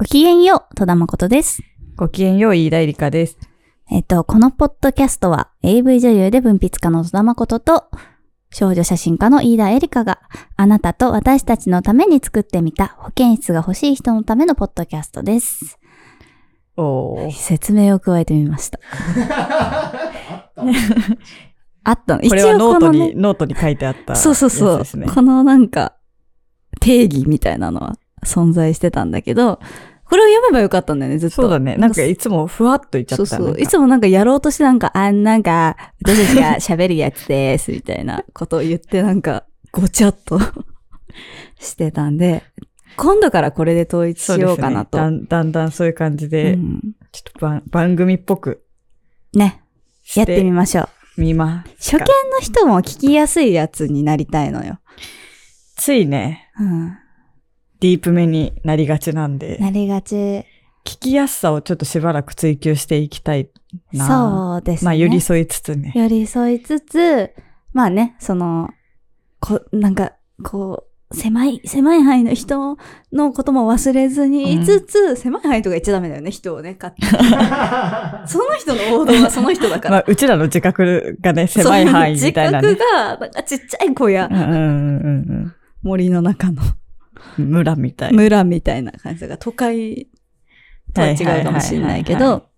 ごきげんよう、戸田真琴です。ごきげんよう、飯田エリカです。えっと、このポッドキャストは AV 女優で文筆家の戸田真琴と少女写真家の飯田エリカがあなたと私たちのために作ってみた保健室が欲しい人のためのポッドキャストです。おー。説明を加えてみました。あった の。これはノートこのねに、ノートに書いてあった、そうそうそう。このなんか、定義みたいなのは存在してたんだけど、これを読めばよかったんだよね、ずっと。そうだね。なんかいつもふわっと言っちゃった。そうそう。いつもなんかやろうとしてなんか、あんなんか、私たちが喋るやつです、みたいな ことを言ってなんか、ごちゃっとしてたんで、今度からこれで統一しようかなと。だんだんだんそういう感じで、うんちょっと番番組っぽくね。やってみましょう。みますか。初見の人も聞きやすいやつになりたいのよ。ついね、うん。ディープめになりがちなんで、なりがち。聞きやすさをちょっとしばらく追求していきたいな。そうですね。まあ、寄り添いつつね。寄り添いつつ、まあね、その、こ、なんか、こう、狭い、狭い範囲の人のことも忘れずにいつつ、狭い範囲とか言っちゃダメだよね、人をね、勝手に。その人の王道はその人だから。まあ、うちらの自覚がね、狭い範囲みたいなね自。覚が、なんかちっちゃい小屋う、んうんうん森の中のうん。村みたいな。村みたいな感じだから、都会とは違うかもしれないけど、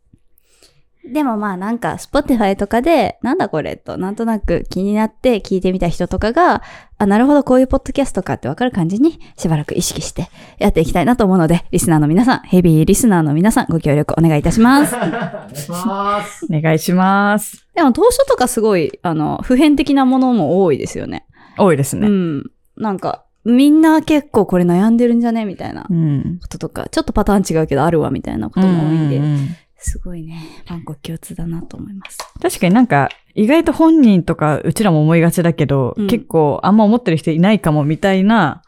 でもまあなんか、Spotify とかで、なんだこれと、なんとなく気になって聞いてみた人とかが、あ、なるほど、こういうポッドキャストかってわかる感じに、しばらく意識してやっていきたいなと思うので、リスナーの皆さん、ヘビーリスナーの皆さん、ご協力お願いいたします。お願いします。お願いします。でも当初とかすごい、あの、普遍的なものも多いですよね。多いですね。うん。なんか、みんな結構これ悩んでるんじゃね？みたいなうん。こととか、ちょっとパターン違うけどあるわ、みたいなことも多いんで、うんうんうんすごいね、万国共通だなと思います。確かになんか、意外と本人とか、うちらも思いがちだけど、うん結構あんま思ってる人いないかもみたいな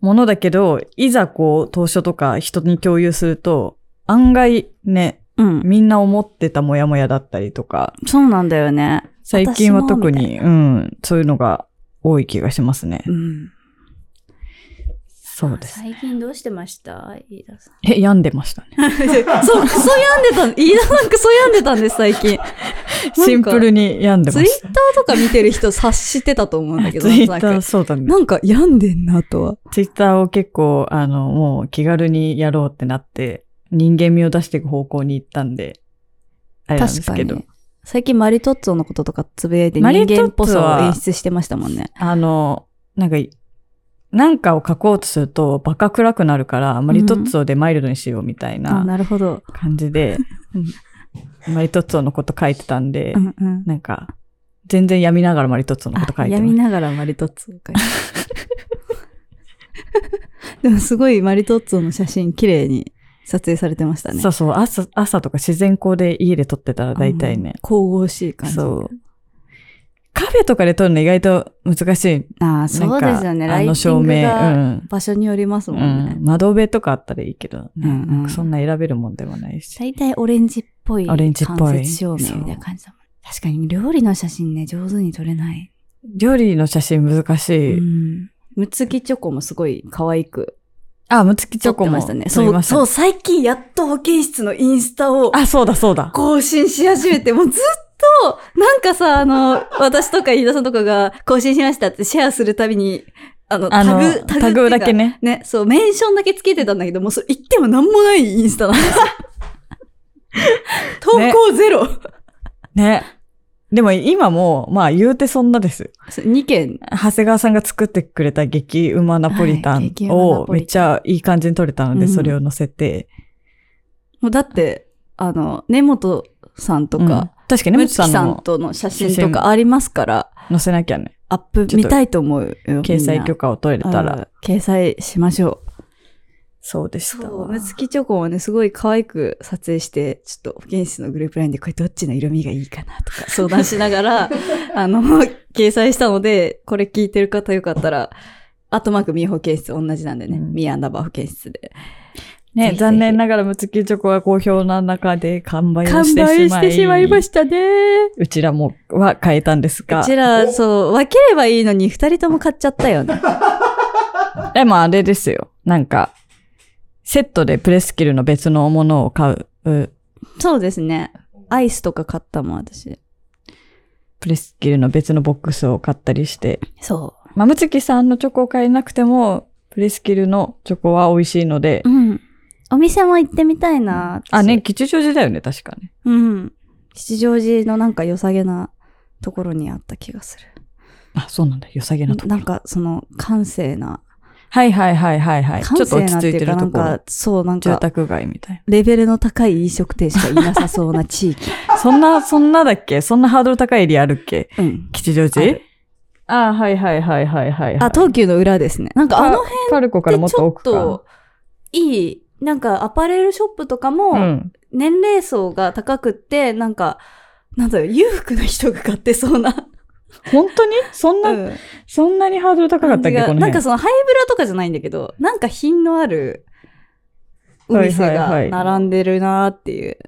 ものだけど、いざこう、当初とか人に共有すると、案外ね、うん。みんな思ってたモヤモヤだったりとか、そうなんだよね。最近は特に、うん、そういうのが多い気がしますね。うん。そうです。最近どうしてました？飯田さん。え、病んでましたね。そう、クソ病んでた、飯田さんクソ病んでたんです、最近。シンプルに病んでまツイッしターとか見てる人察してたと思うんだけた。ど、ツイッター、なんかそうだね。なんか病んでんなとは。ツイッターを結構、あの、もう気軽にやろうってなって、人間味を出していく方向に行ったんで、あれなんですけど確かに。。最近マリトッツォのこととかつぶやいて人間っぽさをは演出してましたもんね。あの、なんか、なんかを書こうとするとバカ暗くなるから、マリトッツォでマイルドにしようみたいあ、ななるほど。感じで、マリトッツォのこと書いてたんで、うんうん。なんか、全然闇ながらマリトッツォのこと書いて闇ます。ながらマリトッツォを描いてでもすごいマリトッツォの写真綺麗に撮影されてましたね。そうそう、朝、朝とか自然光で家で撮ってたら大体ねうん。神々しい感じ。そう。カフェとかで撮るの意外と難しい。ああ、そうですよね。あの照明。場所によりますもうんね。ん。窓辺とかあったらいいけど、ねうんうんそんな選べるもんでもないし。大体オレンジっぽいオレンジっぽい照明みたいな感じだもん。確かに料理の写真ね、上手に撮れない。料理の写真難しい。うん。むつきチョコもすごい可愛くあ、むつきチ撮ョコもましたね。撮そう、そう、最近やっと保健室のインスタをあ、そうだそうだ。更新し始めて、もうずっと、なんかさ、あの、私とか飯田さんとかが更新しましたってシェアするたびに、あの、あのタグ、タグだけね。ね。ね、そう、メンションだけつけてたんだけど、もうそれ言ってもなんもないインスタなんですよ。投稿ゼロ。ね。でも今もう、まあ言うてそんなです。2件。長谷川さんが作ってくれた激うまナポリタンをめっちゃいい感じに撮れたので、うんそれを載せて。もうだって、あの、根本さんとうんか、確かに、むむつさんとの写真とかありますから、載せなきゃね。アップ見たいと思うよ。掲載許可を取れたら。ら。掲載しましょう。そうでしたそう、わ。むつきチョコもね、すごい可愛く撮影して、ちょっと保健室のグループラインでこれどっちの色味がいいかなとか 相談しながら、あの、掲載したので、これ聞いてる方よかったら、アットマークミー保健室同じなんでね、うんミーアンダーバー保健室で。ぜね、ひぜひ残念ながらむつきチョコが好評な中で完売を完してしまい。売してしまいましたね。うちらもは変えたんですが。うちら、そう、分ければいいのに二人とも買っちゃったよね。でもあれですよ。なんか、セットでプレスキルの別のものを買う。うそうですね。アイスとか買ったもん、私。プレスキルの別のボックスを買ったりして。そまむつきさんのチョコを買えなくても、プレスキルのチョコは美味しいのでう。。うん。お店も行ってみたいな。あ、ね、吉祥寺だよね、確かね。うん。吉祥寺のなんか良さげなところにあった気がする。あ、そうなんだ。良さげなところ。なんかその閑静な。はいはいはいはいはい。ちょ閑っと落ち着いてるところんか。、そう、なん住か、宅街みたいレベルの高い飲食店しかいなさそうな地域。な。そんな、そんなだっけ？そんなハードル高いエリアあるっけ？うん。吉祥あ寺るあはいはいはいはいはい、はい。あ、東急の裏ですね。なんかあの辺っってちょっと奥か。といい、なんかアパレルショップとかうも、ん。年齢層が高くって、なんか、なんだろう、裕福な人が買ってそうな。本当に？そんな、うんそんなにハードル高かったっけ？この辺。なんかそのハイブラとかじゃないんだけど、なんか品のあるお店はいはいはいが並んでるなーっていう。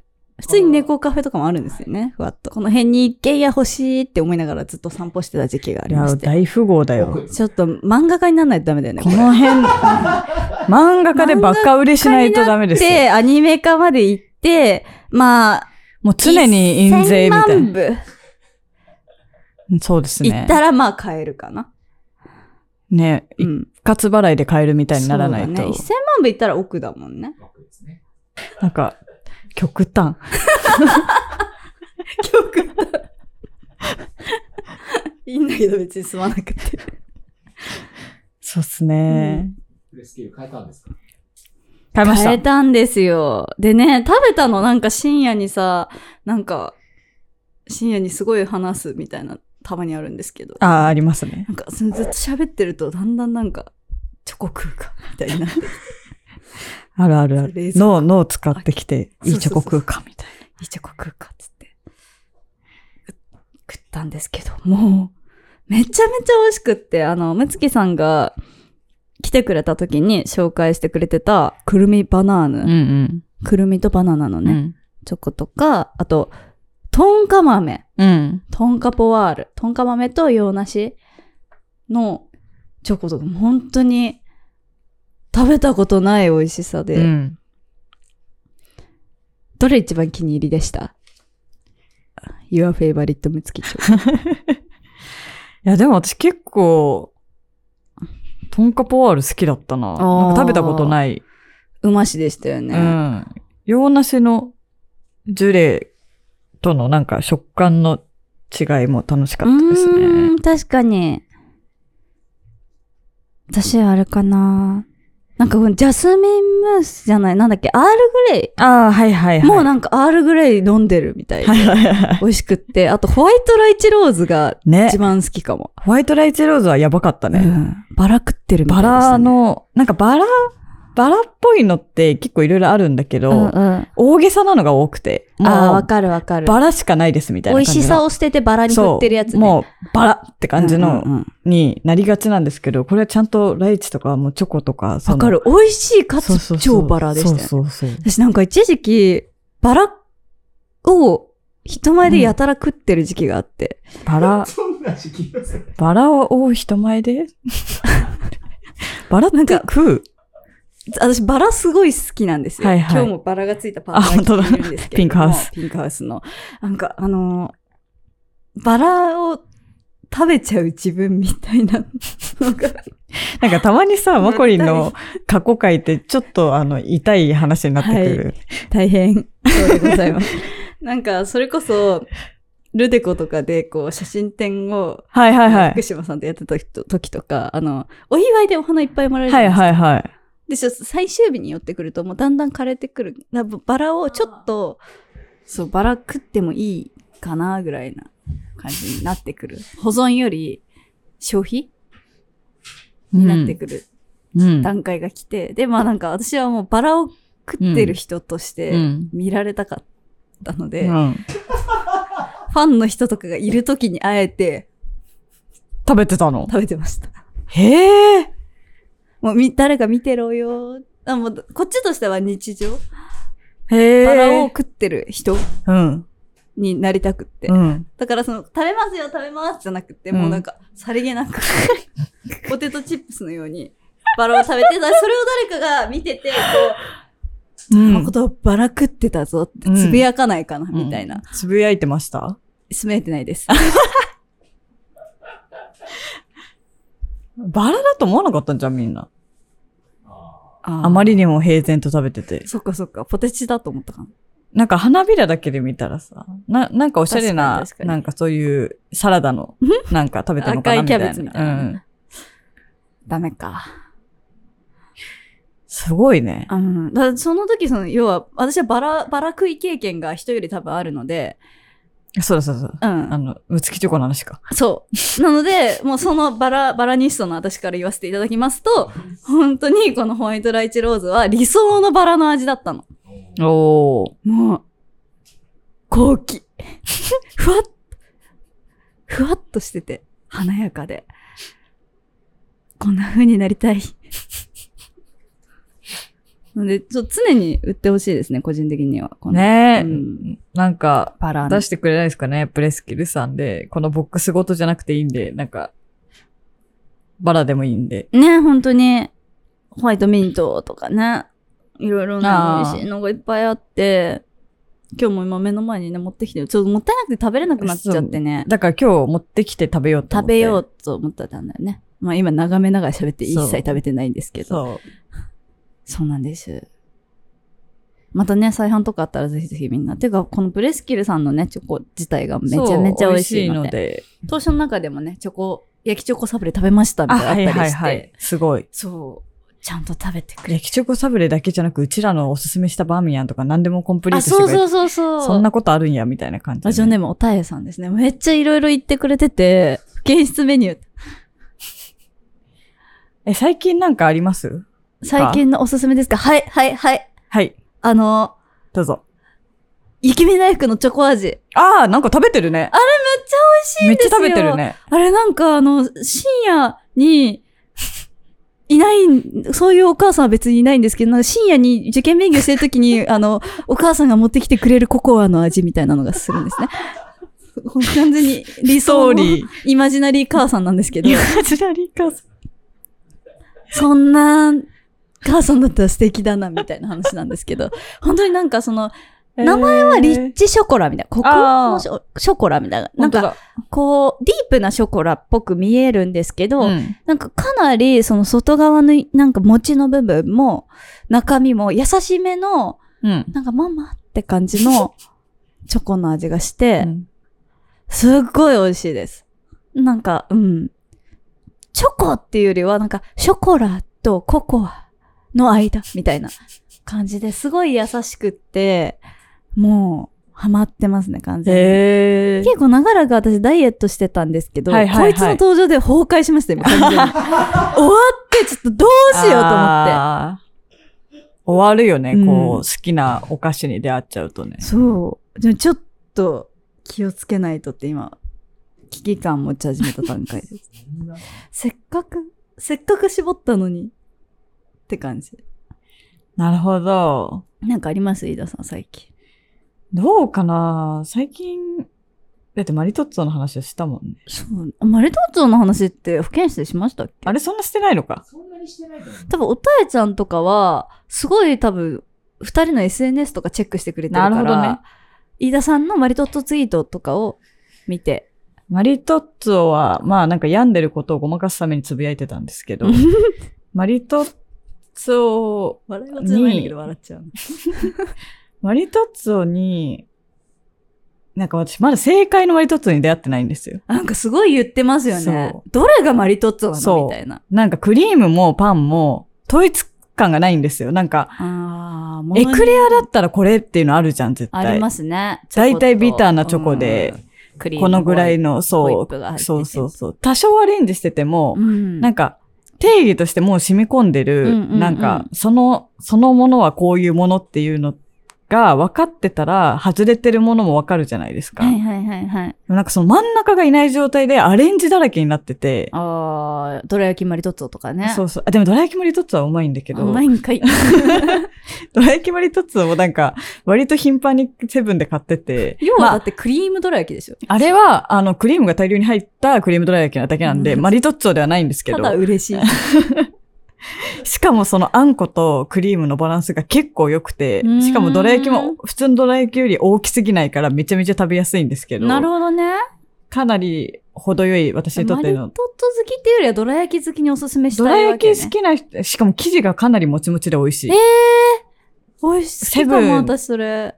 普通に猫カフェとかもあるんですよね、ふわっと。この辺に一軒家欲しいって思いながらずっと散歩してた時期がありまして。大富豪だよ。ちょっと漫画家にならないとダメだよね、これの辺、漫画家でバカ売れしないとダメですよ。で、アニメ化まで行って、まあ、もう常に印税みたい1000万部な。そうですね。行ったらまあ買えるかな。ね、一うん。括払いで買えるみたいにならないと。そうだね。1000万部行ったら奥だもんね。枠ですね。なんか、極端。いいんだけど別にすまなくて。そうっすね。プレスキル変えたんですか？買いました。変えたんですよ。でね、食べたのなんか深夜にさ、なんか、深夜にすごい話すみたいな、たまにあるんですけど。ああ、ありますね。なんか、そのずっと喋ってると、だんだんなんか、チョコ食うか、みたいになって、あるあるある脳、脳使ってきて、いいチョコ食うか、みたいいいチョコ食うか、つって。食ったんですけど、もう、めちゃめちゃ美味しくって、あの、むつきさんが来てくれた時に紹介してくれてた、くるみバナーヌ。な。うんくるみとバナナのうん。ね、チョコとか、あと、トンカ豆。うん。うん。トンカポワール。トンカ豆と洋梨のチョコとか、本当に食べたことない美味しさで、うん。どれ一番気に入りでした ?Your favorite むつきチョコ。いや、でも私結構、トンカポワール好きだったな。なんか食べたことない。うましでしたよね。うん。洋梨のジュレとのなんか食感の違いも楽しかったですね。ん、確かに。私はあれかな。なんかジャスミンムースじゃない、なんだっけ、アールグレああ、はいはいはい。イ。もうなんかアールグレイ飲んでるみたいで。はいはいはい。美味しくって。あとホワイトライチローズがね一。番好きかも。ホワイトライチローズはやばかったね。うん。バラ食ってるみたいバでした、ね。ラの、なんかバラ、バラっぽいのって結構いろいろあるんだけど、うんうん。大げさなのが多くて、ああ、わかるわかる。バラしかないですみたい美な感じの。味しさを捨ててバラに振ってるやつね。もう、バラって感じの、うんうんうんになりがちなんですけど、これはちゃんとライチとかもうチョコとか、わかる。美味しいかつそうそうそう超バラでしたよね。そうそうそう。私なんか一時期、バラを人前でやたら食ってる時期があって。バラ、そんな時期ですね。バラを人前で？バラってなんか食う？私バラすごい好きなんですよ。はいはい今日もバラがついたパーカー着てるんですけれどもピンクハウス。ピンクハウスの。なんかあのーバラを食べちゃう自分みたいなのが。なんかたまにさ、マコリン絶の過去回ってちょっとあの、痛い話になってくる。大変そうでございます。なんか、それこそ、ルデコとかで、こう、写真展を、はい、はい、はい福。島さんとやってた時とか、あの、お祝いでお花いっぱいもらえるじゃはい、ないですか。はい、はい。で、ちょっと最終日に寄ってくると、もうだんだん枯れてくる。だバラをちょっと、そう、バラ食ってもいいかな、ぐらいな感じになってくる。保存より消費になってくるうん。段階が来て、で、まあなんか私はもうバラを食ってる人としてうん見られたかったので、うんファンの人とかがいる時にあえて食べてたの？食べてました。へえ。もうみ、誰か見てろよ。あもうこっちとしては日常。へえ。バラを食ってる人うん。になりたくって。うん。だからその、食べますよ、食べますじゃなくて、うんもうなんか、さりげなく、ポテトチップスのように、バラを食べて、それを誰かが見てて、こう、うんのことをバラ食ってたぞってつぶやかないかな、みたいな。うんつぶやいてました？つぶやいてないです。バラだと思わなかったんじゃん、みんな。あまりにも平然と食べてて。そっかそっか、ポテチだと思ったかな。なんか花びらだけで見たらさ、な、なんかおしゃれななんかそういうサラダの、なんか食べてるのかな赤いキャみたいな。ベツみたいなうん。ダメか。すごいね。うん。だその時、その、要は、私はバラ、バラ食い経験が人より多分あるので、そうだそうだ。うんあ。の、むつきチョコの話か。そう。なので、もうそのバラ、バラニストの私から言わせていただきますと、本当にこのホワイトライチローズは理想のバラの味だったの。おー。もう、高貴。ふわっ、ふわっとしてて、華やかで。こんな風になりたい。なので、ちょっと常に売ってほしいですね、個人的には。ねえ、うんなんか、バラの出してくれないですかね、プレスキルさんで。このボックスごとじゃなくていいんで、なんか、バラでもいいんで。ね、本当に、ホワイトミントとかね、いろいろな美味しいのがいっぱいあって、今日も今目の前にね、持ってきてる。ちょっともったいなくて食べれなくなっちゃってね。だから今日持ってきて食べようと思って。食べようと思ってたんだよね。まあ今眺めながら喋って一切食べてないんですけど。そうそう。なんです。またね、再販とかあったらぜひぜひみんな。ていうか、このブレスキルさんのね、チョコ自体がめちゃめちゃ美味しいので。で。当初の中でもね、チョコ、焼きチョコサブレ食べましたみたいなのあったりして。はいはいはい。すごい。そう。ちゃんと食べてくれ焼きチョコサブレだけじゃなく、うちらのおすすめしたバーミヤンとか何でもコンプリーあ、トしてくれてそうそうそうそう。そんなことあるんや、みたいな感じで、ラジオネームおたえさんですね。めっちゃいろいろ言ってくれてて、検出メニュー。え、最近なんかあります？最近のおすすめですか？はい、はい、はい。はい。あの、どうぞ。雪見大福のチョコ味。ああ、なんか食べてるね。あれめっちゃ美味しいんめっですよ。ちゃ食べてる。ね。あれなんかあの、深夜に、いないん、そういうお母さんは別にいないんですけど、なんか深夜に受験勉強してるときに、あの、お母さんが持ってきてくれるココアの味みたいなのがするんですね。完全に理想のイマジナリー母さんなんですけどイ、マジナリーカースそんな母さんだったら素敵だな、みたいな話なんですけど、本当になんかその、名前はリッチショコラみたいな、ココあーのショショコラみたいな。なんか、だ、こう、ディープなショコラっぽく見えるんですけど、うんなんかかなりその外側のなんか餅の部分も中身も優しめのうん。なんかママって感じの チョコの味がして、うんすっごい美味しいです。なんか、うん。チョコっていうよりはなんかショコラとココアの間みたいな感じですごい優しくって、もうハマってますね、完全に。結構長らく私ダイエットしてたんですけど、はいはいはいこいつの登場で崩壊しましたよ、今完全に。終わって、ちょっとどうしようと思って。終わるよね、うんこう、好きなお菓子に出会っちゃうとね。そう。でもちょっと気をつけないとって今、危機感持ち始めた段階です。せっかく、せっかく絞ったのに、って感じ。なるほど。なんかあります？飯田さん、最近。どうかな？最近、だってマリトッツォの話をしたもんね。そう。マリトッツォの話って保健室でしましたっけ？あれそんなしてないのか？そんなにしてないと思う。多分、おたえちゃんとかは、すごい多分、二人の SNS とかチェックしてくれてるから、なるほどね飯田さんのマリトッツォツイートとかを見て、マリトッツォは、まあなんか病んでることをごまかすためにつぶやいてたんですけど、マリトッツォ、笑いは強いんだけど笑っちゃう。マリトッツォに、なんか私まだ正解のマリトッツォに出会ってないんですよ。なんかすごい言ってますよねそ。どれがマリトッツォなそうのみたいな。なんかクリームもパンも統一感がないんですよ。なんか、エクレアだったらこれっていうのあるじゃん、絶対。ありますね。大体ビターなチョコで、このぐらいの、そうそうそうそう。多少アレンジしてても、うん。なんか、定義としてもう染み込んでる、うんうんうんなんか、その、そのものはこういうものっていうのが分かってたら、外れてるものも分かるじゃないですか。はいはいはいはい。なんかその真ん中がいない状態でアレンジだらけになってて、ああ、どら焼きマリトッツォとかね。そうそう。あでも、ドラ焼きマリトッツォはうまいんだけど、うまいんかい。ドラ 焼きマリトッツォもなんか、割と頻繁にセブンで買ってて、要はまあだってクリームどら焼きでしょ。あれは、あの、クリームが大量に入ったクリームドラ焼きなだけなんで、うんマリトッツォではないんですけど。ただ嬉しい。しかもそのあんことクリームのバランスが結構良くてしかもどら焼きも普通のどら焼きより大きすぎないからめちゃめちゃ食べやすいんですけど、なるほどね。かなり程よい私にとってのマリトッツォ好きっていうよりは、どら焼き好きにおすすめしどらたいわけ、ね。焼き好きな人、しかも生地がかなりもちもちで美味しいえ。美味しいセブン私それ。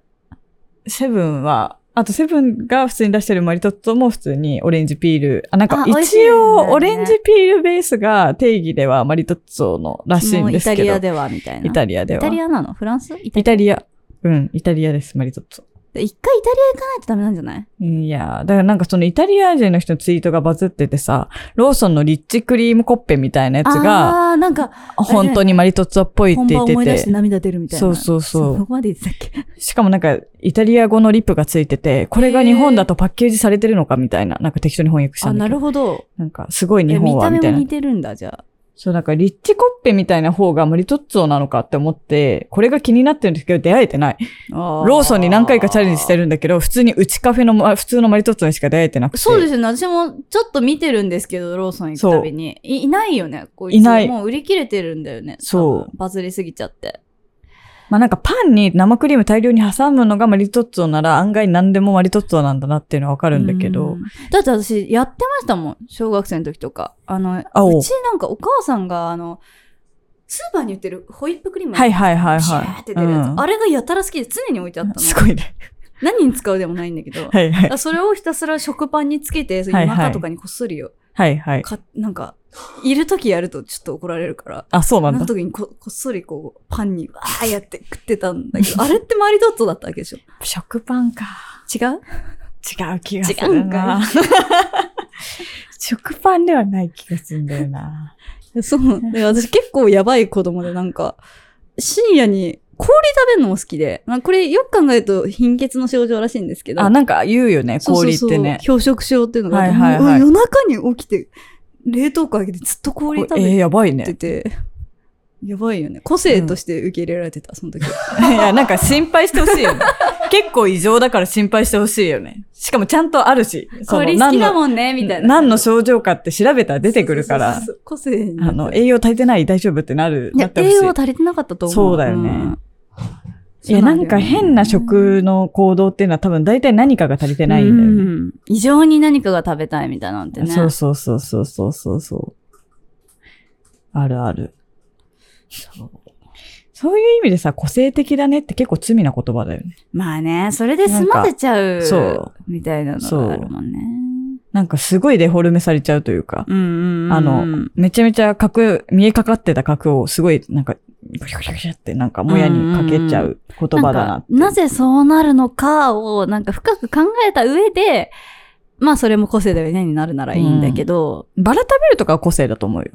セブンは、あとセブンが普通に出してるマリトッツォも普通にオレンジピール。あ、なんか一応オレンジピールベースが定義ではマリトッツォのらしいんですけど。タリアでは、みたいな。イタリアでは。イタリアなの？フランス？イタイタリア。うん、イタリアです、マリトッツォ。一回イタリア行かないとダメなんじゃない？いやーだからなんかそのイタリア人の人のツイートがバズっててさ、ローソンのリッチクリームコッペみたいなやつが、あー、なんか、本当にマリトッツォっぽいって本言って番思い出してて、涙出るみたいな。そうそうそうそこまで言ってたっけ？しかもなんかイタリア語のリップがついてて、これが日本だとパッケージされてるのかみたいな、なんか適当に翻訳したあ、んだけど。なるほど。なんかすごい日本はみたいなた目も似。てるんだ、じゃあ。そう、なんかリッチコッペみたいな方がマリトッツォなのかって思って、これが気になってるんですけど出会えてない。ロローソンに何回かチャレンジしてるんだけど、普通にうちカフェのま普通のマリトッツォにしか出会えてなくて。そうですよね。私もちょっと見てるんですけど、ローソン行くたびに。いいないよね、こいつ。いないもう売り切れてるんだよね。そうバズりすぎちゃって。まあなんかパンに生クリーム大量に挟むのがマリトッツォなら案外何でもマリトッツォなんだなっていうのはわかるんだけど。うんだって私、やってましたもん。小学生の時とか。あの、うちなんかお母さんが、あの、スーパーに売ってるホイップクリーム。はいはいはいはい。ーって出るやつ。うんあれがやたら好きで常に置いてあったの。すごいね。何に使うでもないんだけど。はいはい。あそれをひたすら食パンにつけて、夜中とかにこっそりよ。はいはい。かなんか、いる時やるとちょっと怒られるから。あ、そうなんだあの。時にここっそりこう、パンにわーやって食ってたんだけど、あれってマリトッツォだったわけでしょ食パンか。違う？違う気がす違うんかるな。食パンではない気がするんだよな。そう。で、私結構やばい子供でなんか、深夜に氷食べるのも好きで、まあ、これよく考えると貧血の症状らしいんですけど。あ、なんか言うよね、そうそうそう氷ってね。氷食症っていうのがはいはいはい夜中に起きて、冷凍庫開けてずっと氷食べえー、やばいてね。て、やばいよね。個性として受け入れられてた、その時。いや、なんか心配してほしいよね。結構異常だから心配してほしいよね。しかもちゃんとあるし。氷好きだもんね、みたいな。何の症状かって調べたら出てくるからそう、そうそう個性に。あの、栄養足りてない大丈夫ってなる、いや。栄養足りてなかったと思う。そうだよねんいや、なんか変な食の行動っていうのは多分大体何かが足りてないんだよね。うん異常に何かが食べたいみたいなんてね。そうそうそうそうそうそうそう。あるある。そう。そういう意味でさ、個性的だねって結構罪な言葉だよね。まあね、それで済ませちゃう。そう。みたいなのがあるもんね。なんかすごいデフォルメされちゃうというか、うんうんうん。あの、めちゃめちゃ角、見えかかってた角をすごいなんか、ぐしゃぐしゃぐしゃってなんかもやにかけちゃう言葉だなって。なぜそうなるのかを、なんか深く考えた上で、まあそれも個性だよねになるならいいんだけど、バラ食べるとかは個性だと思うよ。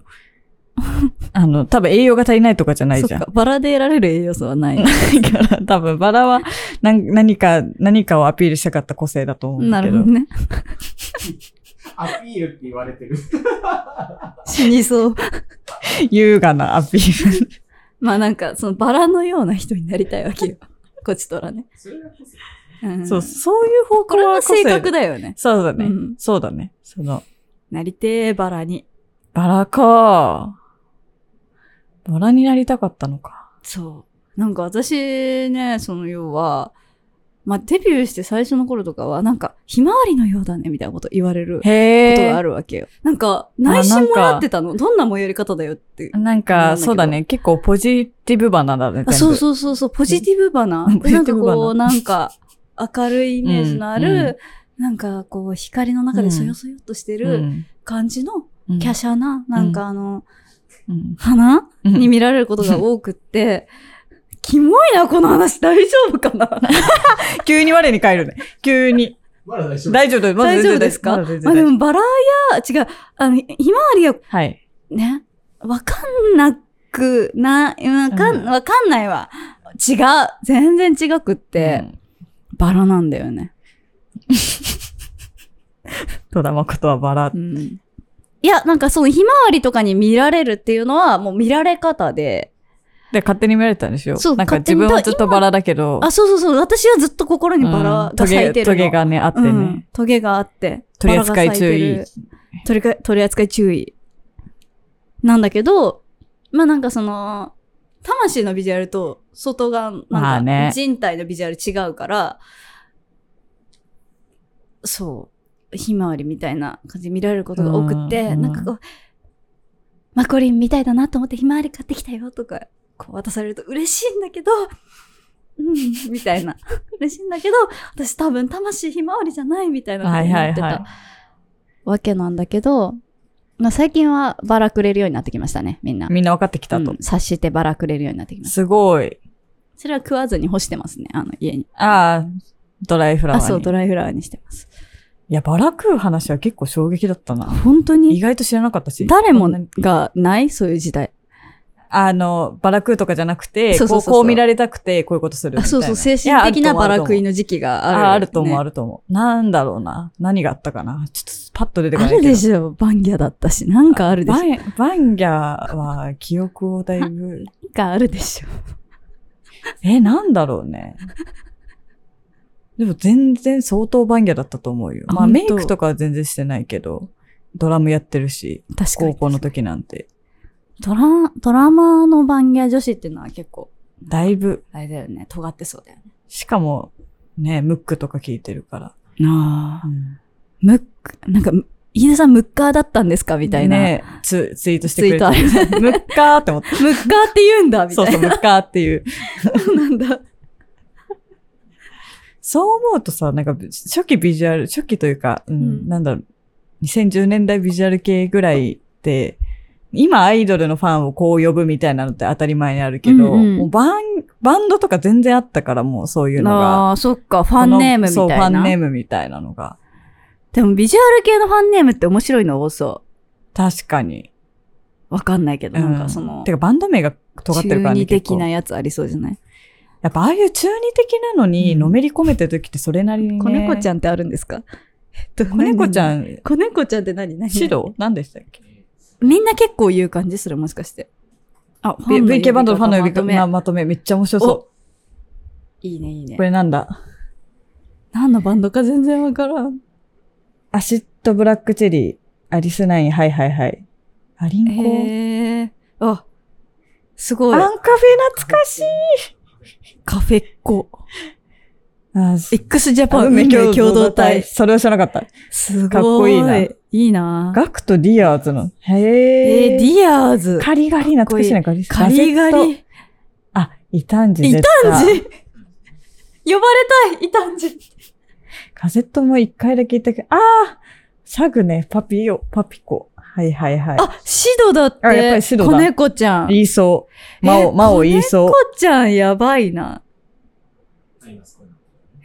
あの、多分栄養が足りないとかじゃないじゃん。バラで得られる栄養素はない。だから多分バラは何何か、何かをアピールしたかった個性だと思うんだけど。なるほどね。アピールって言われてる。死にそう。優雅なアピール。まあなんか、そのバラのような人になりたいわけよ。こちとらね。そ。うんそう、そういう方向は個性性格だよね。そうだね。うんそうだね。その、なりてーバラに。バラか。バラになりたかったのか。そう。なんか私ね、その要は、まあ、デビューして最初の頃とかは、なんか、ひまわりのようだね、みたいなこと言われるこ。とがあるわけよ。なんか、内心もらってたの？どんなもやり方だよって。なんか、そうだね。結構ポジティブバナだね。あそうう。そうそうそう、ポジティブバナ。なんかこう、なんか、明るいイメージのある、うんうなんかこう、光の中でそよそよっとしてうるん感じの、うん華奢な、なんかあの、うん花うんに見られることが多くって、キモいな、この話大丈夫かな？急に我に返るね。急に。まだ大丈夫。大丈夫？大丈夫ですか？まあ、でもバラや、違う、あの、ひひまわりははい。ね、わかんなくな、わかうんん、わかんないわ。違う。全然違くって、うんバラなんだよね。戸田誠はバラう。ん。いや、なんかそのひまわりとかに見られるっていうのはもう見られ方で、で、勝手に見られてたんでしょ？そうなんか自分はずっとバラだけど。あ、そうそうそう、私はずっと心にバラが咲いてるの。トゲトゲがね、あってね。うんトゲがあって。取り扱い注意。取りか取り扱い注意。なんだけど、まあなんかその、魂のビジュアルと外側、なんか人体のビジュアル違うから、そう、ひまわりみたいな感じで見られることが多くて、うんなんかこう、マコリンみたいだなと思ってひまわり買ってきたよとか、こう渡されると嬉しいんだけど、うん、みたいな。嬉しいんだけど、私多分魂ひまわりじゃないみたいなことはいになってた。わけなんだけど、まあ、最近はバラくれるようになってきましたね、みんな。みんな分かってきたと。うん察してバラくれるようになってきました。すごい。それは食わずに干してますね、あの家に。ああ、ドライフラワーあ、に。そう、ドライフラワーにしてます。いや、バラ食う話は結構衝撃だったな。意本当に？外と知らなかったし。誰もがない？そういう時代。あの、バラ食うとかじゃなくて、そうそうそうそうこうこう見られたくて、こういうことするみたいな。あそうそう、精神的なバラ食いのの時期がある、ああると思う、ある。ると思う。なんだろうな。何があったかな。ちょっとパッと出てこあないけど。るでしょ、バンギャだったし。なんかあるでしょ。なんバンギャは記憶をだいぶ、かあるでしょ。え、なんだろうね。でも全然相当バンギャだったと思うよ。まあメイクとかは全然してないけど、ドラムやってるし、確かに。高校の時なんて。ドラ、ドラマーのバンギャ女子っていうのは結構、だいぶ、あれだよね、尖ってそうだよね。しかも、ね、ムックとか聞いてるから。ああ。うんムック、なんか、飯田さんムッカーだったんですか？みたいな。ね、ツツイートしてくれた。ツイート ムッカーって思って。ムッカーって言うんだみたいな。そうそう、ムッカーっていう。そうなんだ。そう思うとさ、なんか初期ビジュアル、初期というか、うん、うんなんだろう、2010年代ビジュアル系ぐらいって、今アイドルのファンをこう呼ぶみたいなのって当たり前にあるけど、うんうんもうバン、バンドとか全然あったからもうそういうのが。ああ、そっか、ファンネームみたいな。そう、ファンネームみたいなのが。でもビジュアル系のファンネームって面白いの多そ確かに。う。わかんないけど、うんなんかその、てかバンド名が尖ってるからね。中二的なやつありそうじゃない？やっぱああいう中二的なのにうんのめり込めてる時ってそれなりにね。子猫ちゃんってあるんですか？えっと子猫ちゃん。ん、子猫ちゃんって何？何？白何でしたっけ？みんな結構言う感じ？するもしかして。あ、?VK バンドのファンの呼び方まとめままとめめっちゃ面白そいいね、いいう。ねこ。れなんだ？何のバンドか全然わからん。アシッドブラックチェリー、アリスナイン、はいはいはい。アリンコ？へえ。あ、すごいアン。カフェ懐かしい。カフェっ子。あ x ジャパン運命共同体。それは知らなかった。すごい。かっこいいないいなガクとディアーズの。へえ。えー、ディアーズ。カリガリ懐かしいな、カリカリガガセットリ。あ、イタンジイタンジ呼ばれたいイタンジカセットも一回だけ言ったけど、ああサグね、パピヨ、パピコ。はいはいはい。あ、シドだって。あやっぱりシドだ子猫ちゃん。言いそう。マオ、えマオ言いそう子。猫ちゃんやばいな。あります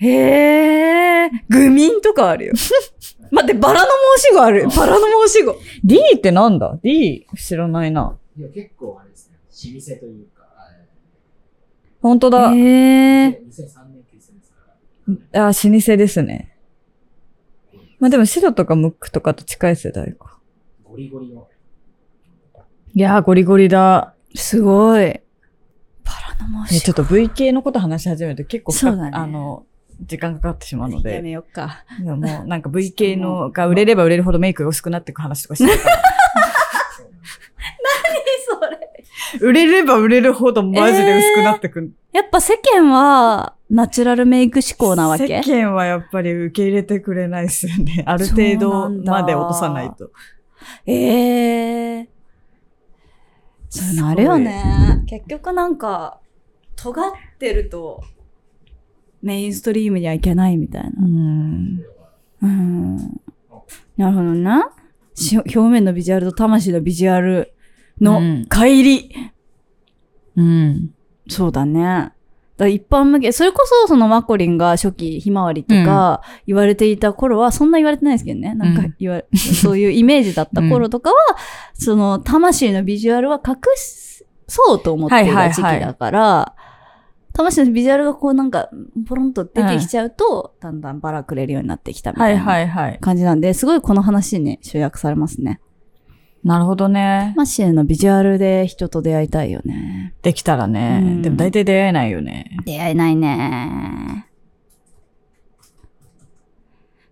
へえ。グミンとかあるよ。待って、バラの申し子ある。バラの申し子。D ってなんだ ?D 知らないな。いや、結構あれですね。老舗というか、本当だ。へえ。2003年結成ですから。あ、老舗ですね。まあでも白とかムックとかと近い世代か。ゴリゴリの。いやー、ゴリゴリだ。すごい。バラの申え、しちょっと V 系のこと話し始めると結構そうだねあの、時間かかってしまうの子。やで。めよっか。でももうなんか V 系のが売れれば売れるほどメイクが薄くなっていく話とかしてるから。それ。売れれば売れるほどマジで薄くなってくる。やっぱ世間は、ナチュラルメイク志向なわけ？世間はやっぱり受け入れてくれないですよね。ある程度まで落とさないと。ええそういうのあるよね。結局なんか、尖ってると、メインストリームにはいけないみたいな。うん。うん。なるほどな。し表面のビジュアルと魂のビジュアルのうん乖離。うん。そうだね。だ一般向け、それこそそのマコリンが初期ひまわりとか言われていた頃は、そんな言われてないですけどね。なんかうん言われ、そういうイメージだった頃とかは、その魂のビジュアルは隠そうと思っていた時期だから、魂のビジュアルがこうなんか、ポロンと出てきちゃうと、だんだんバラくれるようになってきたみたはいいなはいはい。感じなんで、すごいこの話に集約されますね。なるほどね。魂のビジュアルで人と出会いたいよね。できたらね。うんでも大体出会えないよね。出会えないね。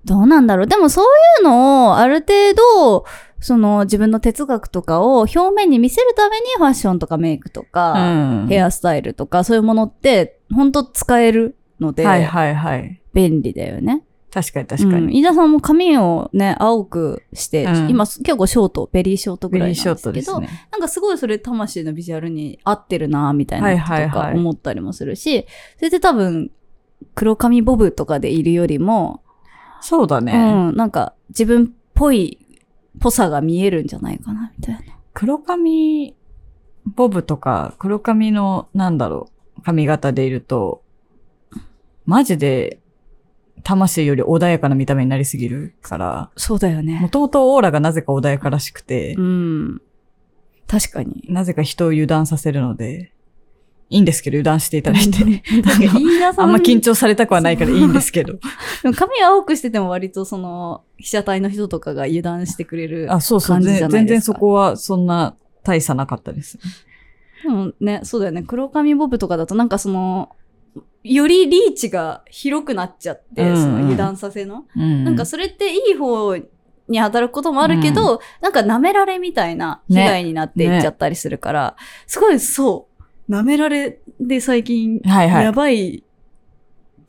どうなんだろうでもそういうのをある程度その自分の哲学とかを表面に見せるためにファッションとかメイクとか、うん。ヘアスタイルとかそういうものって本当使えるので、はいはいはい。便利だよね。確かに確かうん、に。飯田さんも髪をね、青くして、うん今結構ショート、ベリーショートぐらいベリーなんですけど、ショートですね。なんかすごいそれ魂のビジュアルに合ってるなみたいなことか思ったりもするし、それで多分、黒髪ボブとかでいるよりも、そうだね。うん、なんか自分っぽい、ぽさが見えるんじゃないかな、みたいな。黒髪、ボブとか、黒髪の、なんだろう、髪型でいると、マジで、魂より穏やかな見た目になりすぎるから、そうだよもね。ともとオーラがなぜか穏やからしくてう、ん。確かに。なぜか人を油断させるので、いいんですけど、油断していただいて。確かに飯田さんあんま緊張されたくはないからいいんですけど。でも髪青くしてても割とその、被写体の人とかが油断してくれる。あ、そうそう、感じじゃ全全然ないですかそこはそんな大差なかったです。でもね、そうだよね。黒髪ボブとかだとなんかその、よりリーチが広くなっちゃって、うんうんその油断させの。うん。なんかそれっていい方に働くこともあるけど、なんか舐められみたいな被害になっていっちゃったりするから、すごいそう、舐められで最近、はいはいやばい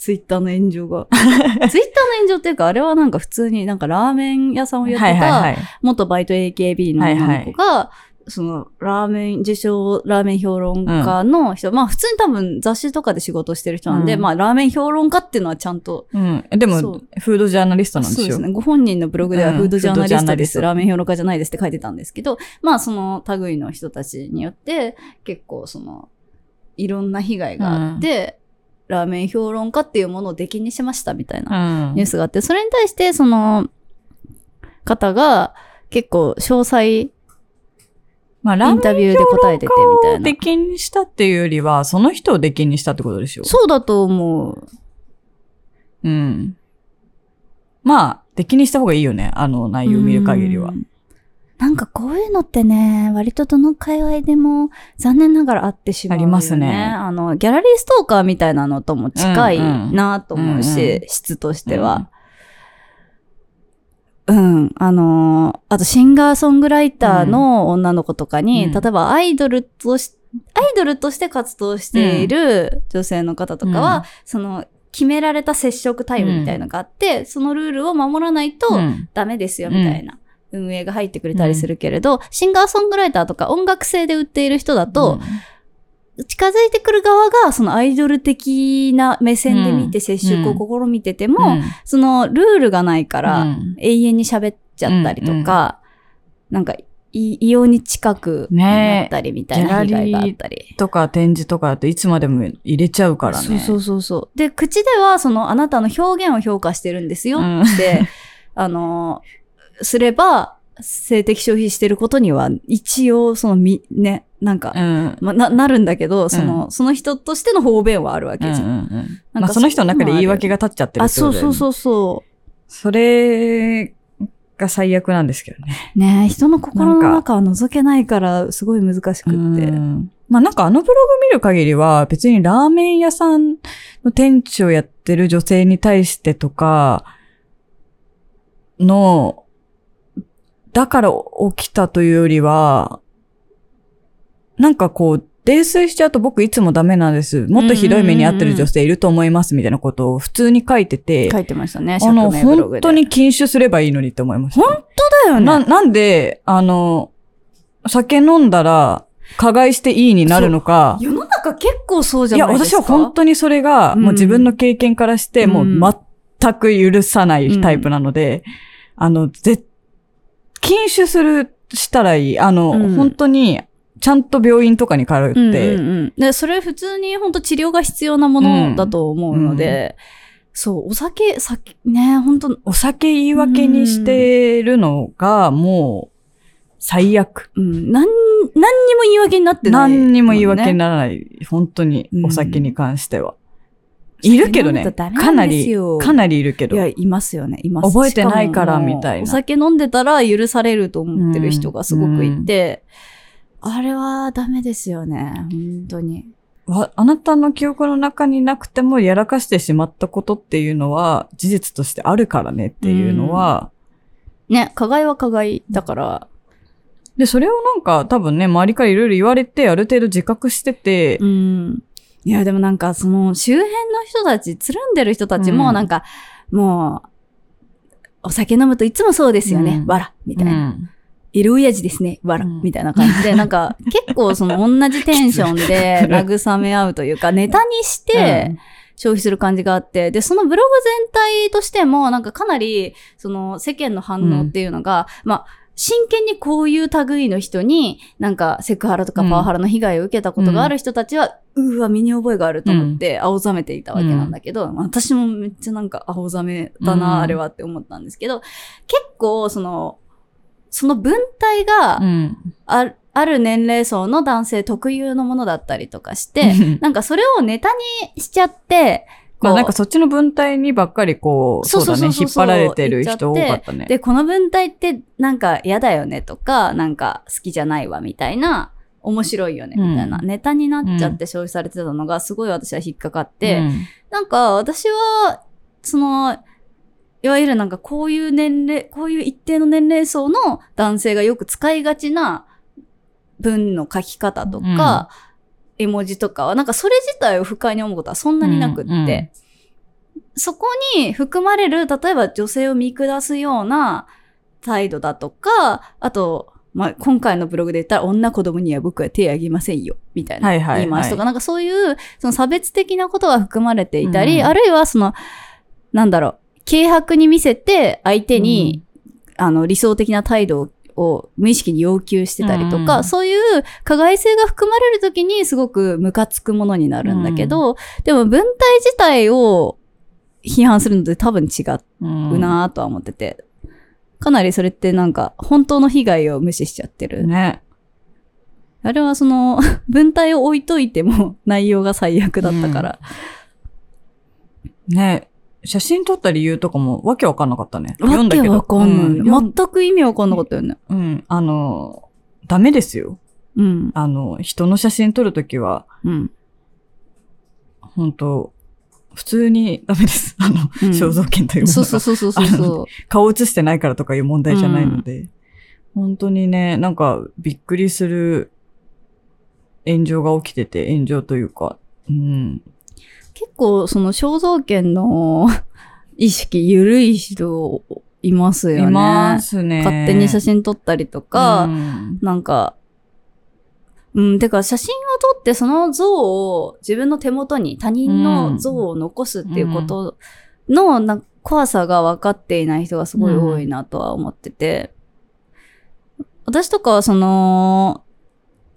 ツイッターの炎上が。ツイッターの炎上っていうか、あれはなんか普通になんかラーメン屋さんをやってた、はいはいはい。元バイト AKB の女の子が、その、ラーメン、自称ラーメン評論家の人、まあ普通に多分雑誌とかで仕事してる人なんで、うんまあラーメン評論家っていうのはちゃんと、うん。でもフードジャーナリストなんですよ。そうですね。ご本人のブログではうんフードジャーナリストです、フードジャーラーメン評論家じゃないですって書いてたんですけど、まあその類の人たちによって、結構その、いろんな被害があって、ラーメン評論家っていうものを出禁にしましたみたいなうんニュースがあって、それに対してその方が結構詳細まあ、ラーメンインタビューで答えててみたいなを出。禁にしたっていうよりは、その人を出禁にしたってことでしょ？そうだと思う。うん。まあ、出禁にした方がいいよね。あの内容を見る限りはう。ん。なんかこういうのってね、割とどの界隈でも残念ながらあってしまうよ、ね。ありますね。あの、ギャラリーストーカーみたいなのとも近いなと思うし、うんうん。質としては。うん。あのーあとシンガーソングライターの女の子とかに、うん。例えばアイドルとし、アイドルとして活動している女性の方とかは、うん。その、決められた接触タイムみたいなのがあって、そのルールを守らないとうん。ダメですよ、みたいな。運営が入ってくれたりするけれど、シンガーソングライターとか音楽性で売っている人だと、近づいてくる側がそのアイドル的な目線で見て接触を試みてても、うん、そのルールがないから、うん。永遠に喋っちゃったりとか、なんかい異様に近くなったりみたいな被害があったり。とか展示とかだといつまでも入れちゃうからね。そうそうそうそう。で、口ではそのあなたの表現を評価してるんですようん。って、あの、すれば、性的消費してることには、一応、そのみ、ね、なんか、うん。ま、な、なるんだけど、その、その人としての方便はあるわけじゃん。うんうんうんなんかまあその人の中で言い訳が立っちゃってるあ、ってことだよねそうそうそうそそれが最悪なんですけどね。う。ねえ人の心の中は覗けないから、すごい難しくって。うんまあなんかあのブログ見る限りは別にラーメン屋さんの店長やってる女性に対してとかの、だから起きたというよりは、なんかこう、泥酔しちゃうと僕いつもダメなんです。もっとひどい目に遭ってる女性いると思いますみたいなことを普通に書いてて、書いてましたね、あの。本当に禁酒すればいいのにって思いました。本だよな、なんで、あの、酒飲んだら、加害していいになるのか。世の中結構そうじいや、ゃないですか。私は本当にそれが、うんもう自分の経験からして、もう全く許さないタイプなので、あの、ぜ、禁酒する、したらいい。あの、うん本当に、ちゃんと病院とかに通って、うんうんうん。で、それ普通に本当治療が必要なものだと思うので、そう、お酒、酒、ね、本当お酒言い訳にしてるのが、もう、最悪。うん、なん、何にも言い訳になってない、何にも言い訳になならない。本当にう、んお酒に関しては。いるけどね。かなんりかなりいるけど。いや、いますよね、います。覚えてないからみたいなお酒飲んでたら許されると思ってる人がすごくいて、あれはダメですよね、本当に。わあなたの記憶の中になくてもやらかしてしまったことっていうのは事実としてあるからねっていうのは、ね、加害は加害だから、で、それをなんか多分ね、周りからいろいろ言われて、ある程度自覚してて、うん。いや、でもなんか、その、周辺の人たち、つるんでる人たちも、うんなんか、もう、お酒飲むといつもそうですよね。うんわら、みたいな。うんいる親父ですね。わら、うんみたいな感じで、なんか、結構その同じテンションで 慰め合うというか、ネタにして消費する感じがあって、で、そのブログ全体としても、なんかかなり、その世間の反応っていうのが、まあ、真剣にこういう類の人に、なんかセクハラとかパワハラの被害を受けたことがある人たちは、うわ、身に覚えがあると思って青ざめていたわけなんだけど、まあ私もめっちゃなんか青ざめだな、うんあれはって思ったんですけど、結構その、その文体が、うん。ある年齢層の男性特有のものだったりとかして、なんかそれをネタにしちゃって、まあなんかそっちの文体にばっかりこう、そそううだね、引っ張られてる人多かったね。で、この文体ってなんか嫌だよねとか、なんか好きじゃないわみたいな、面白いよねみたいな、うん。ネタになっちゃって消費されてたのがすごい私は引っかかって、うん。なんか私は、その、いわゆるなんかこういう年齢、こういう一定の年齢層の男性がよく使いがちな文の書き方とか、絵文字とかは、なんかそれ自体を不快に思うことはそんなになくって、うんうん。そこに含まれる、例えば女性を見下すような態度だとか、あと、まあ、今回のブログで言ったら、女子供には僕は手あげませんよ、みたいなはいはいはい。言い回しとか、なんかそういう、その差別的なことが含まれていたり、うん。あるいはその、なんだろう、軽薄に見せて相手に、あの、理想的な態度を無意識に要求してたりとか、うんそういう加害性が含まれるときにすごくムカつくものになるんだけど、でも文体自体を批判するのと多分違うんうなとは思ってて、かなりそれってなんか本当の被害を無視しちゃってる。ね。あれはその 文体を置いといても内容が最悪だったから。ね。写真撮った理由とかもわけわかんなかったね。読わけわかんない、うん全く意味わかんなかったよね。うん。あの、ダメですよ。うん。あの、人の写真撮るときは、うん。本当普通にダメです。あの、うん肖像権というものがそうそうそうそうそう。顔写してないからとかいう問題じゃないので、本当にね、なんかびっくりする炎上が起きてて、炎上というか、うん。結構その肖像権の 意識緩い人いますよね。いますね。勝手に写真撮ったりとか、うんなんか、うん、てか写真を撮ってその像を自分の手元に他人の像を残すっていうことのな怖さが分かっていない人がすごい多いなとは思ってて、私とかはその、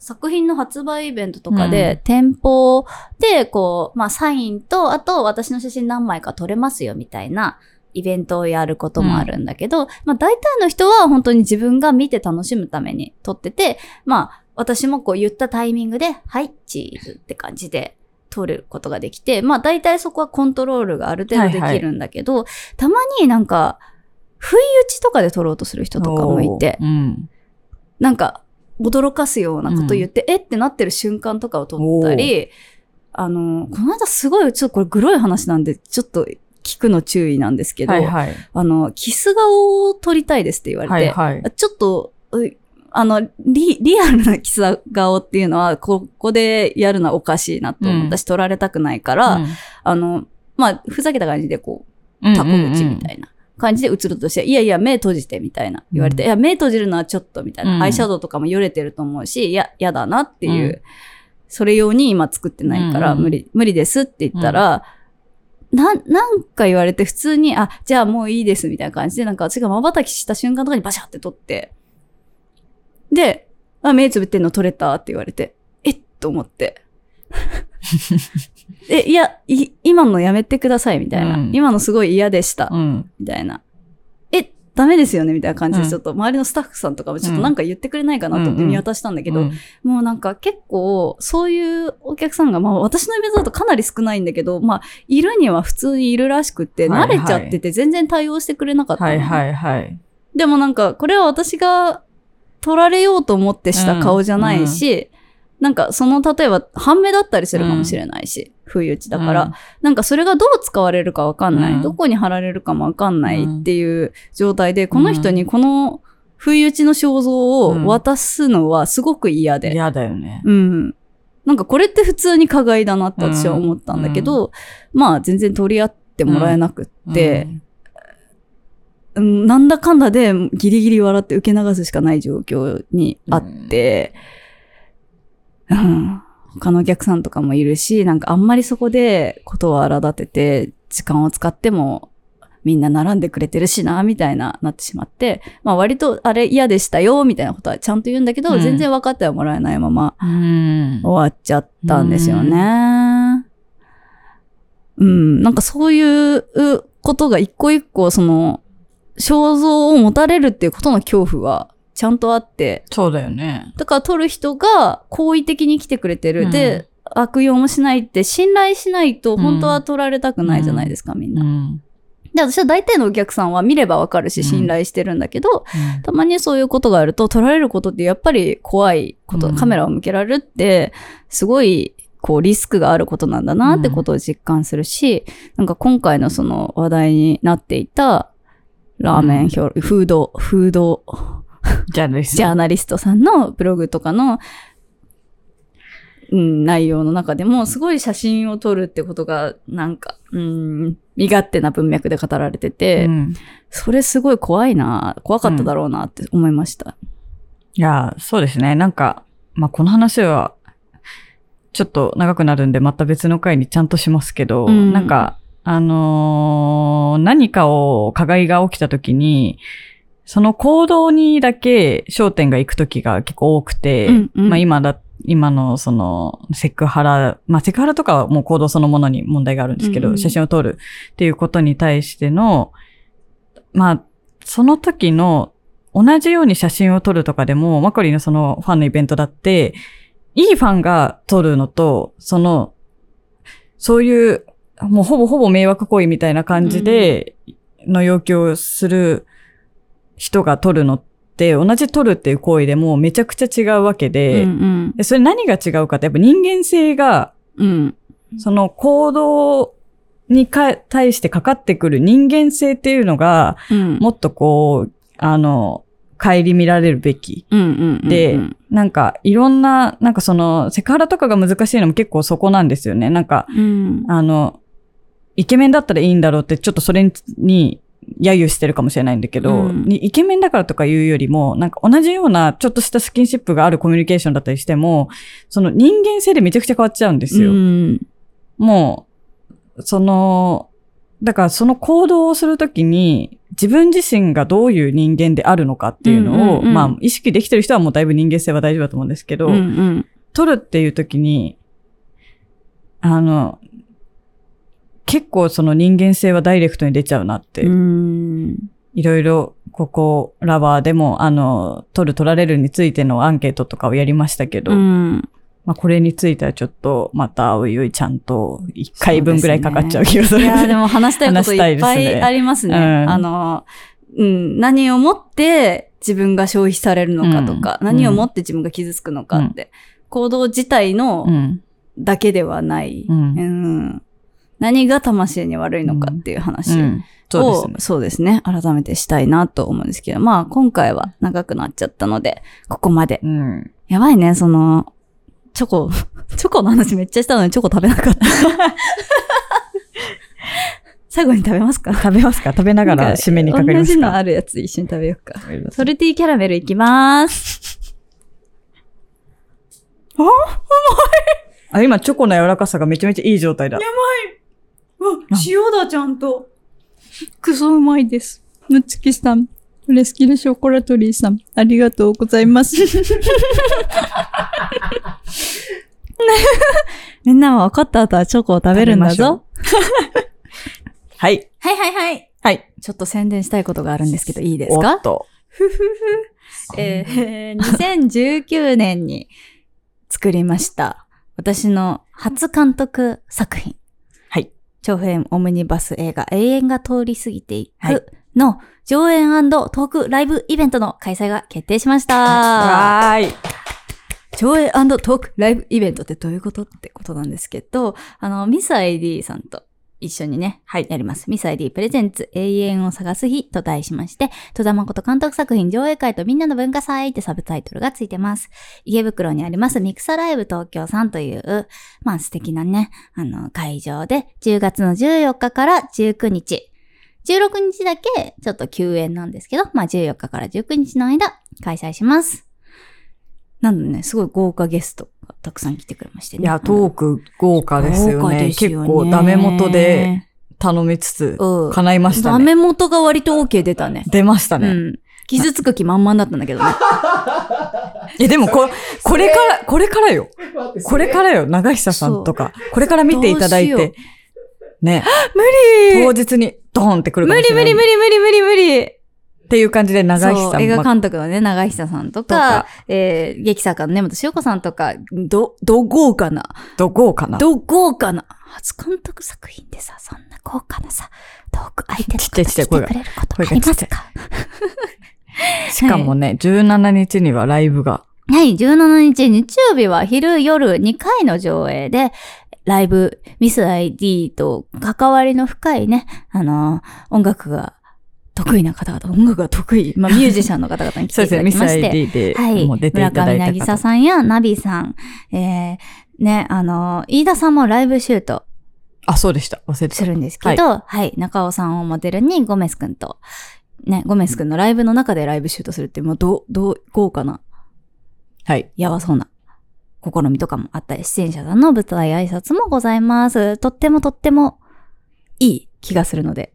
作品の発売イベントとかで、店舗で、こう、まあ、サインと、あと、私の写真何枚か撮れますよ、みたいな、イベントをやることもあるんだけど、まあ、大体の人は本当に自分が見て楽しむために撮ってて、まあ、私もこう言ったタイミングで、はい、チーズって感じで撮ることができて、まあ、大体そこはコントロールがある程度できるんだけど、たまになんか、不意打ちとかで撮ろうとする人とかもいて、うん。なんか、驚かすようなこと言って、えってなってる瞬間とかを撮ったり、あの、この間すごい、ちょっとこれグロい話なんで、ちょっと聞くの注意なんですけど、はいはい。あの、キス顔を撮りたいですって言われて、はいはい。ちょっと、うあの、リ、リアルなキス顔っていうのは、ここでやるのはおかしいなと思ったし、撮られたくないから、あの、まあ、ふざけた感じでこう、うん。タコ口みたいな感じで映るとして、いやいや、目閉じてみたいな言われて、うんいや、目閉じるのはちょっとみたいな、うん。アイシャドウとかもよれてると思うし、いや、やだなっていう、うん。それ用に今作ってないから、無理、無理ですって言ったら、なん、なんか言われて普通に、あ、じゃあもういいですみたいな感じで、なんか私が瞬きした瞬間とかにバシャって撮って、で、あ、目つぶってんの撮れたって言われて、えっと思って。え、いや、い、今のやめてくださいみたいな。うん今のすごい嫌でした。うん。みたいな。え、ダメですよねみたいな感じで、うんちょっと周りのスタッフさんとかもちょっとなんか言ってくれないかなと思ってうん見渡したんだけど、うんもうなんか結構、そういうお客さんが、まあ私のイベントだとかなり少ないんだけど、まあ、いるには普通にいるらしくって、はいはい慣れちゃってて全然対応してくれなかったの。はいはいはい。でもなんか、これは私が撮られようと思ってした顔じゃないし、なんかその、例えば、半目だったりするかもしれないし、不意打ちだから、うん。なんかそれがどう使われるかわかんない、うん。どこに貼られるかもわかんないっていう状態で、この人にこの不意打ちの肖像を渡すのはすごく嫌で。嫌だよね。うん。なんかこれって普通に加害だなって私は思ったんだけど、まあ全然取り合ってもらえなくって、うん。なんだかんだでギリギリ笑って受け流すしかない状況にあって、うん他のお客さんとかもいるし、なんかあんまりそこでことを荒立てて、時間を使ってもみんな並んでくれてるしな、みたいな、なってしまって、まあ割とあれ嫌でしたよ、みたいなことはちゃんと言うんだけど、うん全然分かってはもらえないままうん。終わっちゃったんですよね。うん、なんかそういうことが一個一個、その、肖像を持たれるっていうことの恐怖はちゃんとあって、そうだよね。だから撮る人が好意的に来てくれてる。うんで、悪用もしないって信頼しないと本当は撮られたくないじゃないですか、みんな。うん。で、私は大体のお客さんは見ればわかるしうん信頼してるんだけど、たまにそういうことがあると、撮られることってやっぱり怖いこと、うんカメラを向けられるって、すごい、こう、リスクがあることなんだなってことを実感するし、なんか今回のその話題になっていた、ラーメン評、フード、フードじゃあです。ジャーナリストさんのブログとかの、うん、内容の中でも、すごい写真を撮るってことが、なんか、うん、身勝手な文脈で語られてて、うんそれすごい怖いな、怖かっただろうなって思いました。いや、そうですね。なんか、まあ、この話は、ちょっと長くなるんで、また別の回にちゃんとしますけど、うんなんか、あのー何かを、加害が起きた時に、その行動にだけ焦点が行く時が結構多くて、うんうん。まあ今だ、今のそのセクハラ、まあセクハラとかはもう行動そのものに問題があるんですけど、うんうん。写真を撮るっていうことに対しての、まあ、その時の同じように写真を撮るとかでも、マコリーのそのファンのイベントだって、いいファンが撮るのと、その、そういう、もうほぼほぼ迷惑行為みたいな感じで、の要求をする人が撮るのって、同じ撮るっていう行為でもめちゃくちゃ違うわけで、うんでそれ何が違うかって、やっぱ人間性が、うん。うん。その行動にか対してかかってくる人間性っていうのが、うん。もっとこう、あの、顧みられるべき。うんうんうん。でうんなんか、いろんな、なんかその、セクハラとかが難しいのも結構そこなんですよね。なんか、うん。あの、イケメンだったらいいんだろうって、ちょっとそれに、揶揄してるかもしれないんだけど、うんにイケメンだからとかいうよりも、なんか同じようなちょっとしたスキンシップがあるコミュニケーションだったりしても、その人間性でめちゃくちゃ変わっちゃうんですよ。うん。もう、その、だからその行動をするときに、自分自身がどういう人間であるのかっていうのを、うんうんうんまあ、意識できてる人はもうだいぶ人間性は大丈夫だと思うんですけど、うんうん。取るっていうときに、あの、結構その人間性はダイレクトに出ちゃうなって、うん。いろいろ、ここ、ラバーでも、あの、取る取られるについてのアンケートとかをやりましたけど、うん。まあ、これについてはちょっと、また、おいおいちゃんと、一回分ぐらいかかっちゃう気がする。いや、でも話したいこといっぱいありますね。うんあの、うん、何をもって自分が消費されるのかとか、うん何をもって自分が傷つくのかって、行動自体のうん。だけではない、うんうん何が魂に悪いのかっていう話を、うん。そうですね。そうですね。改めてしたいなと思うんですけど、まあ今回は長くなっちゃったので、ここまで。うん。やばいね、その、チョコ、チョコの話めっちゃしたのにチョコ食べなかった。最後に食べますか？食べますか？食べながら締めにかかりま同じのすかあるやつ一緒に食べようか。そソルティーキャラメルいきまーす。あ、今、チョコの柔らかさがめちゃめちゃいい状態だ。塩だ、ちゃんと。クソうまいです。むつきさん、フレスキルショコラトリーさん、ありがとうございます。みんなは分かった後はチョコを食べるんだぞ。はい。はいはいはい。はい。ちょっと宣伝したいことがあるんですけど、いいですか？おっと。えー、2019年に作りました。私の初監督作品。はい。長編オムニバス映画永遠が通り過ぎていはいくの上演トークライブイベントの開催が決定しました。わーい。上映トークライブイベントってどういうことってことなんですけど、あの、ミス ID さんと一緒にね、はいやります。ミス ID プレゼンツ永遠を探す日と題しまして、戸田誠監督作品上映会とみんなの文化祭ってサブタイトルがついてます。池袋にありますミクサライブ東京さんという、まあ素敵なね、あの、会場で10月の14日から19日、16日だけちょっと休園なんですけど、まあ14日から19日の間開催します。なんでね、すごい豪華ゲストがたくさん来てくれましてね。いや、トーク豪華ですよね。よね結構ダメ元で頼みつつ、うん。叶いましたね。ダメ元が割と OK 出たね。出ましたね。うん。傷つく気満々だったんだけどね。え、でもこ、これから、これからよ。これからよ。長久さんとか。これから見ていただいて。ね。無当日にドーンってくるか無理もしれない。無理無理無理無理無理っていう感じで長久さん映画ま監督のね、長久さんとか、とか。えー、劇作家の根本塩子さんとか、ど、ど豪華な、ど豪華な。ど豪華な、初監督作品でさ、そんな豪華なさ、トーク相手のちっちゃいちっちゃい声が来てくれることありますかしかもね、17日にはライブが。はい、17日日曜日は昼夜2回の上映で、ライブ、ミス ID と関わりの深いね、あの音楽が得意な方々、音楽が得意、まあ ミュージシャンの方々に来てそうですね、ミスいただきまして、はい。もう出ていただいた村上渚方。さんやナビさん、えー、ね、あの、飯田さんもライブシュートあ、そうでした。忘れてた。するんですけど、はい、中尾さんをモデルにゴメスくんと、ね、ゴメスくんのライブの中でライブシュートするってもう、どう、どう、豪華な、はい。やばそうな、試みとかもあったり、出演者さんの舞台挨拶もございます。とってもとっても、いい気がするので、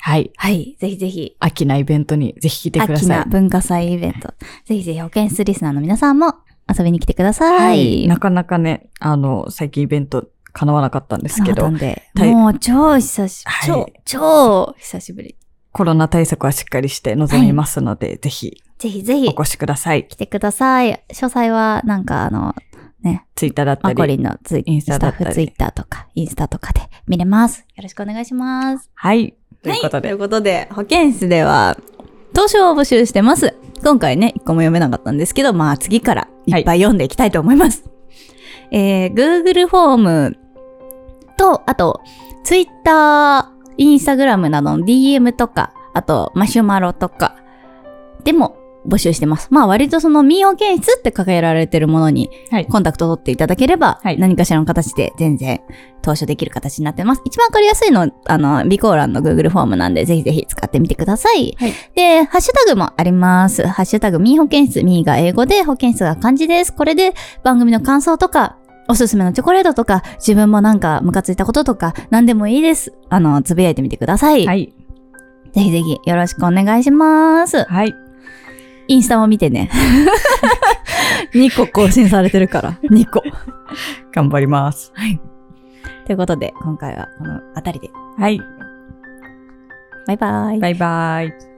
はい。はい、ぜひぜひ、秋なイベントにぜひ来てくだ秋さい。な文化祭イベント、ぜひぜひ保健室リスナーの皆さんも遊びに来てください。はい。なかなかね、あの、最近イベント叶わなかったんですけどもう超久し、はい超、超久しぶり。コロナ対策はしっかりして臨みますので、ぜひぜひぜひお越しください。来てください。詳細はなんかあの、ね、ツイッターだったマコリり。ンのツイインスタスタッだったりフツイッターとか、インスタとかで見れます。よろしくお願いします。はい。ということといで。うことで、保健室では、投書を募集してます。今回ね、一個も読めなかったんですけど、まあ次からいっぱい読んでいきたいと思います。えー、Google フォームと、あと、Twitter、Instagram などの DM とか、あと、マシュマロとか、でも募集してます。まあ割とその民保健室って掲げられてるものにはい。コンタクトを取っていただければ、はい何かしらの形で全然投書できる形になってます。一番わかりやすいのは、あの、備考欄の Google フォームなんで、ぜひぜひ使ってみてください。はいで、ハッシュタグもあります。ハッシュタグ、ミー保健室、ミーが英語で、保健室が漢字です。これで番組の感想とか、おすすめのチョコレートとか、自分もなんかムカついたこととか、何でもいいです。あの、つぶやいてみてください。はい。ぜひぜひよろしくお願いします。はい。インスタも見てね。2個更新されてるから。2個。頑張ります。はい。ということで、今回はこのあたりで。はい。バイバイ。バイバイ。